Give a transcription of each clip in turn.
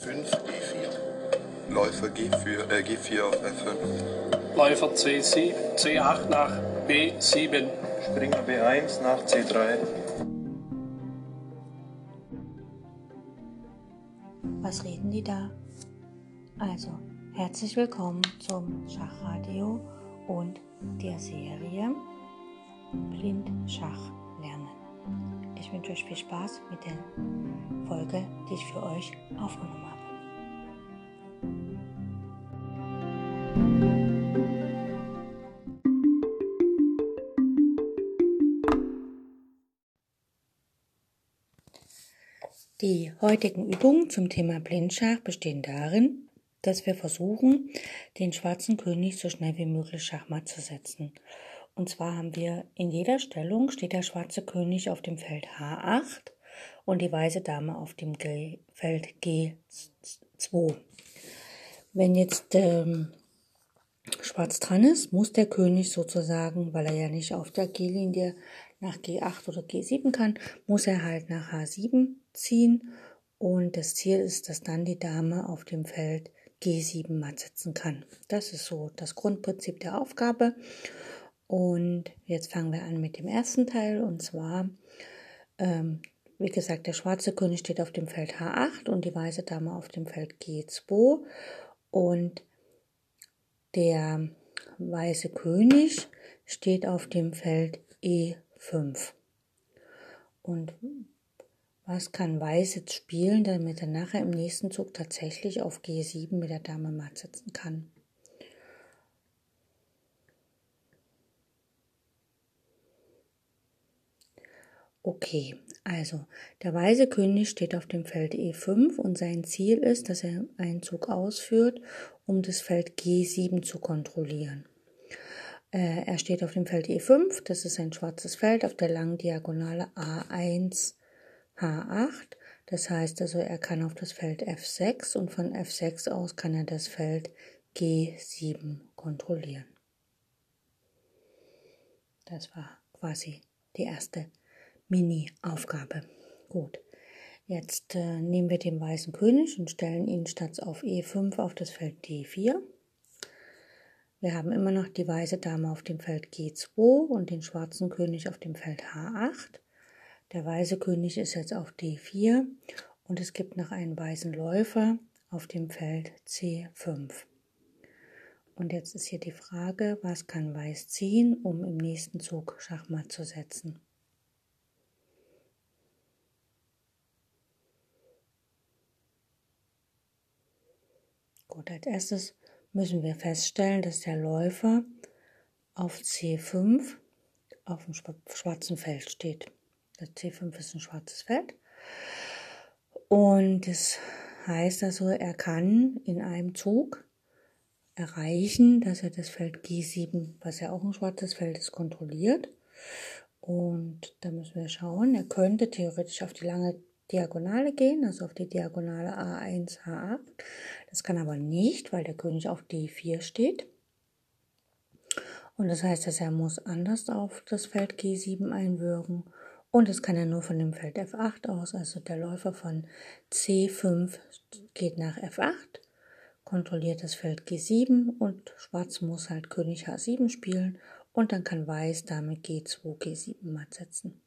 5 E4. Läufer G4, äh, G4 auf F5. Läufer C7, C8 nach B7. Springer B1 nach C3. Was reden die da? Also, herzlich willkommen zum Schachradio und der Serie Blind Schach lernen. Ich wünsche euch viel Spaß mit der Folge, die ich für euch aufgenommen habe. Die heutigen Übungen zum Thema Blindschach bestehen darin, dass wir versuchen, den schwarzen König so schnell wie möglich Schachmatt zu setzen. Und zwar haben wir in jeder Stellung steht der schwarze König auf dem Feld H8 und die weiße Dame auf dem G Feld G2. Wenn jetzt ähm, schwarz dran ist, muss der König sozusagen, weil er ja nicht auf der G-Linie nach G8 oder G7 kann, muss er halt nach H7 ziehen und das Ziel ist, dass dann die Dame auf dem Feld G7 matt setzen kann. Das ist so das Grundprinzip der Aufgabe. Und jetzt fangen wir an mit dem ersten Teil und zwar, ähm, wie gesagt, der schwarze König steht auf dem Feld H8 und die weiße Dame auf dem Feld G2 und der weiße König steht auf dem Feld E5. Und was kann Weiß jetzt spielen, damit er nachher im nächsten Zug tatsächlich auf G7 mit der Dame matt setzen kann? Okay, also der weiße König steht auf dem Feld E5 und sein Ziel ist, dass er einen Zug ausführt, um das Feld G7 zu kontrollieren. Äh, er steht auf dem Feld E5, das ist ein schwarzes Feld auf der langen Diagonale A1, H8. Das heißt also, er kann auf das Feld F6 und von F6 aus kann er das Feld G7 kontrollieren. Das war quasi die erste Mini-Aufgabe. Gut, jetzt äh, nehmen wir den weißen König und stellen ihn statt auf E5 auf das Feld D4. Wir haben immer noch die weiße Dame auf dem Feld G2 und den schwarzen König auf dem Feld H8. Der weiße König ist jetzt auf D4 und es gibt noch einen weißen Läufer auf dem Feld C5. Und jetzt ist hier die Frage, was kann Weiß ziehen, um im nächsten Zug Schachmatt zu setzen? Gut, als erstes müssen wir feststellen, dass der Läufer auf C5 auf dem schwarzen Feld steht. Das C5 ist ein schwarzes Feld. Und das heißt also, er kann in einem Zug erreichen, dass er das Feld G7, was ja auch ein schwarzes Feld ist, kontrolliert. Und da müssen wir schauen, er könnte theoretisch auf die lange Diagonale gehen, also auf die Diagonale A1, H8. Das kann aber nicht, weil der König auf D4 steht. Und das heißt, dass er muss anders auf das Feld G7 einwirken. Und das kann er nur von dem Feld F8 aus. Also der Läufer von C5 geht nach F8, kontrolliert das Feld G7 und Schwarz muss halt König H7 spielen. Und dann kann Weiß damit G2, G7 matt setzen.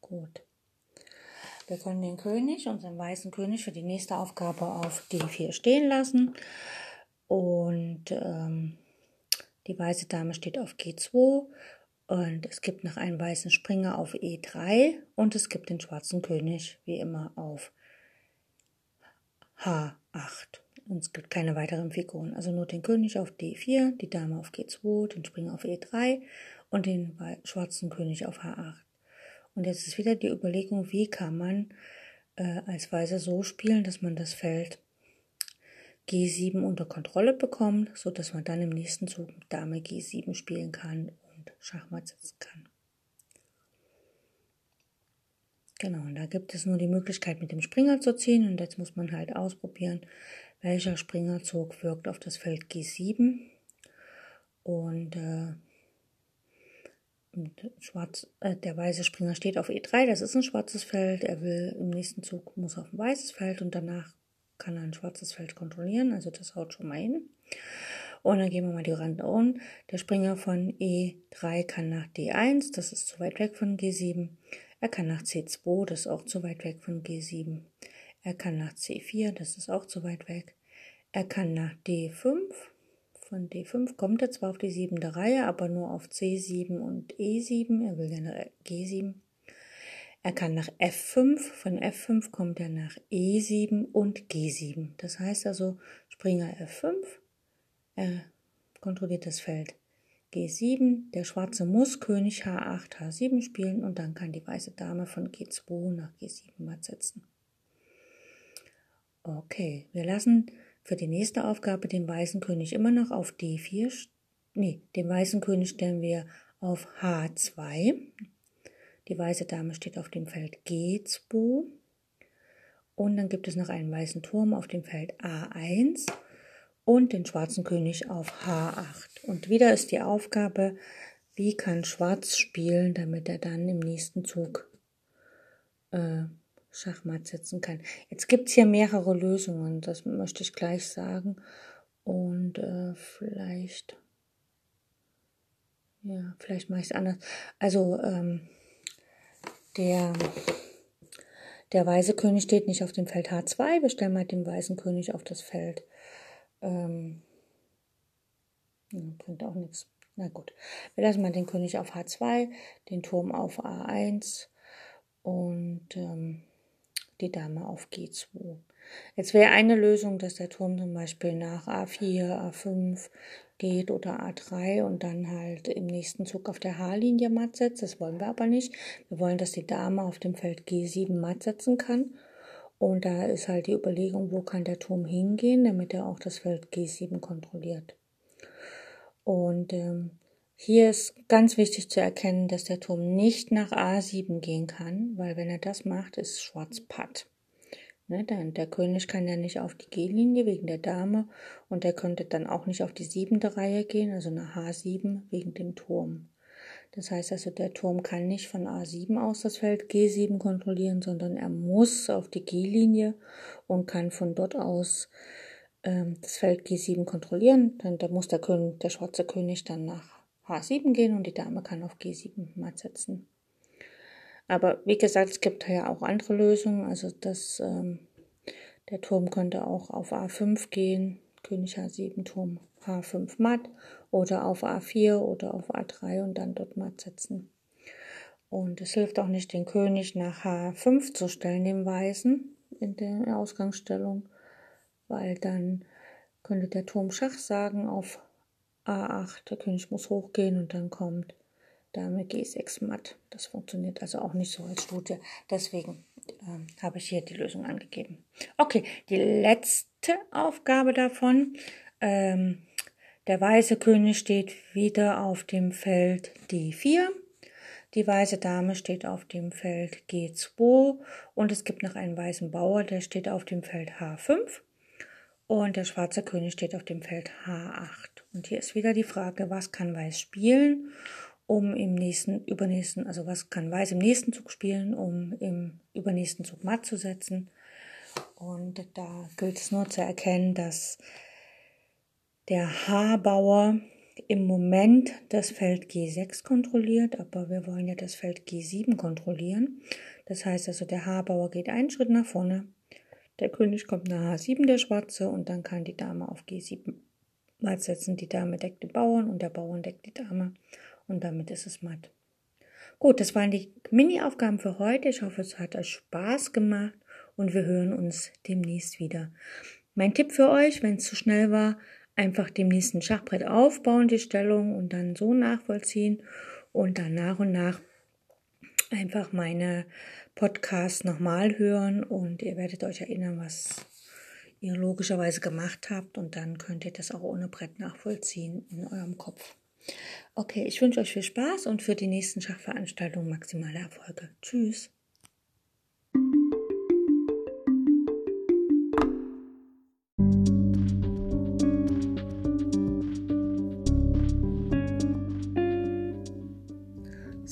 Gut. Wir können den König, unseren weißen König, für die nächste Aufgabe auf D4 stehen lassen. Und ähm, die weiße Dame steht auf G2. Und es gibt noch einen weißen Springer auf E3. Und es gibt den schwarzen König, wie immer, auf H8. Und es gibt keine weiteren Figuren. Also nur den König auf D4, die Dame auf G2, den Springer auf E3 und den schwarzen König auf H8. Und jetzt ist wieder die Überlegung, wie kann man äh, als Weiser so spielen, dass man das Feld G7 unter Kontrolle bekommt, so dass man dann im nächsten Zug Dame G7 spielen kann Schachmatt setzen kann. Genau, und da gibt es nur die Möglichkeit, mit dem Springer zu ziehen. Und jetzt muss man halt ausprobieren, welcher Springerzug wirkt auf das Feld G7. Und äh, Schwarz, äh, der weiße Springer steht auf E3, das ist ein schwarzes Feld. Er will im nächsten Zug muss auf ein weißes Feld und danach kann ein schwarzes Feld kontrollieren, also das haut schon mal hin. Und dann gehen wir mal die Rande um. Der Springer von E3 kann nach D1, das ist zu weit weg von G7. Er kann nach C2, das ist auch zu weit weg von G7. Er kann nach C4, das ist auch zu weit weg. Er kann nach D5. Von D5 kommt er zwar auf die siebente Reihe, aber nur auf C7 und E7. Er will nach G7. Er kann nach F5. Von F5 kommt er nach E7 und G7. Das heißt also Springer F5 er kontrolliert das Feld G7. Der Schwarze muss König H8, H7 spielen und dann kann die weiße Dame von G2 nach G7 matt setzen. Okay, wir lassen für die nächste Aufgabe den weißen König immer noch auf D4. Nee, den weißen König stellen wir auf H2. Die weiße Dame steht auf dem Feld G2. Und dann gibt es noch einen weißen Turm auf dem Feld A1 und den schwarzen König auf H8. Und wieder ist die Aufgabe, wie kann Schwarz spielen, damit er dann im nächsten Zug äh, Schachmatt setzen kann. Jetzt gibt's hier mehrere Lösungen, das möchte ich gleich sagen. Und äh, vielleicht, ja, vielleicht mache ich es anders. Also ähm, der, der weiße König steht nicht auf dem Feld H2. Wir stellen mal den weißen König auf das Feld ähm, bringt auch nichts. Na gut. Wir lassen mal den König auf H2, den Turm auf A1 und ähm, die Dame auf G2. Jetzt wäre eine Lösung, dass der Turm zum Beispiel nach A4, A5 geht oder A3 und dann halt im nächsten Zug auf der H-Linie matt setzt. Das wollen wir aber nicht. Wir wollen, dass die Dame auf dem Feld G7 matt setzen kann und da ist halt die Überlegung, wo kann der Turm hingehen, damit er auch das Feld G7 kontrolliert. Und ähm, hier ist ganz wichtig zu erkennen, dass der Turm nicht nach A7 gehen kann, weil wenn er das macht, ist Schwarz Patt. Ne, dann der König kann ja nicht auf die G-Linie wegen der Dame und er könnte dann auch nicht auf die siebente Reihe gehen, also nach H7 wegen dem Turm. Das heißt also, der Turm kann nicht von A7 aus das Feld G7 kontrollieren, sondern er muss auf die G-Linie und kann von dort aus ähm, das Feld G7 kontrollieren. Dann da muss der, König, der schwarze König dann nach H7 gehen und die Dame kann auf G7 matt setzen. Aber wie gesagt, es gibt ja auch andere Lösungen. Also das, ähm, der Turm könnte auch auf A5 gehen, König H7, Turm H5 matt oder auf A4 oder auf A3 und dann dort matt setzen. Und es hilft auch nicht, den König nach H5 zu stellen, dem Weißen, in der Ausgangsstellung, weil dann könnte der Turm Schach sagen auf A8, der König muss hochgehen und dann kommt Dame G6 matt. Das funktioniert also auch nicht so als Studie. Deswegen ähm, habe ich hier die Lösung angegeben. Okay, die letzte Aufgabe davon ähm, der weiße König steht wieder auf dem Feld D4. Die weiße Dame steht auf dem Feld G2 und es gibt noch einen weißen Bauer, der steht auf dem Feld H5 und der schwarze König steht auf dem Feld H8. Und hier ist wieder die Frage, was kann Weiß spielen, um im nächsten, übernächsten, also was kann Weiß im nächsten Zug spielen, um im übernächsten Zug matt zu setzen. Und da gilt es nur zu erkennen, dass der H-Bauer im Moment das Feld G6 kontrolliert, aber wir wollen ja das Feld G7 kontrollieren. Das heißt also, der H-Bauer geht einen Schritt nach vorne, der König kommt nach H7, der Schwarze, und dann kann die Dame auf G7 matt setzen. Die Dame deckt den Bauern und der Bauern deckt die Dame und damit ist es matt. Gut, das waren die Mini-Aufgaben für heute. Ich hoffe, es hat euch Spaß gemacht und wir hören uns demnächst wieder. Mein Tipp für euch, wenn es zu schnell war, einfach dem nächsten Schachbrett aufbauen, die Stellung und dann so nachvollziehen und dann nach und nach einfach meine Podcasts nochmal hören und ihr werdet euch erinnern, was ihr logischerweise gemacht habt und dann könnt ihr das auch ohne Brett nachvollziehen in eurem Kopf. Okay, ich wünsche euch viel Spaß und für die nächsten Schachveranstaltungen maximale Erfolge. Tschüss.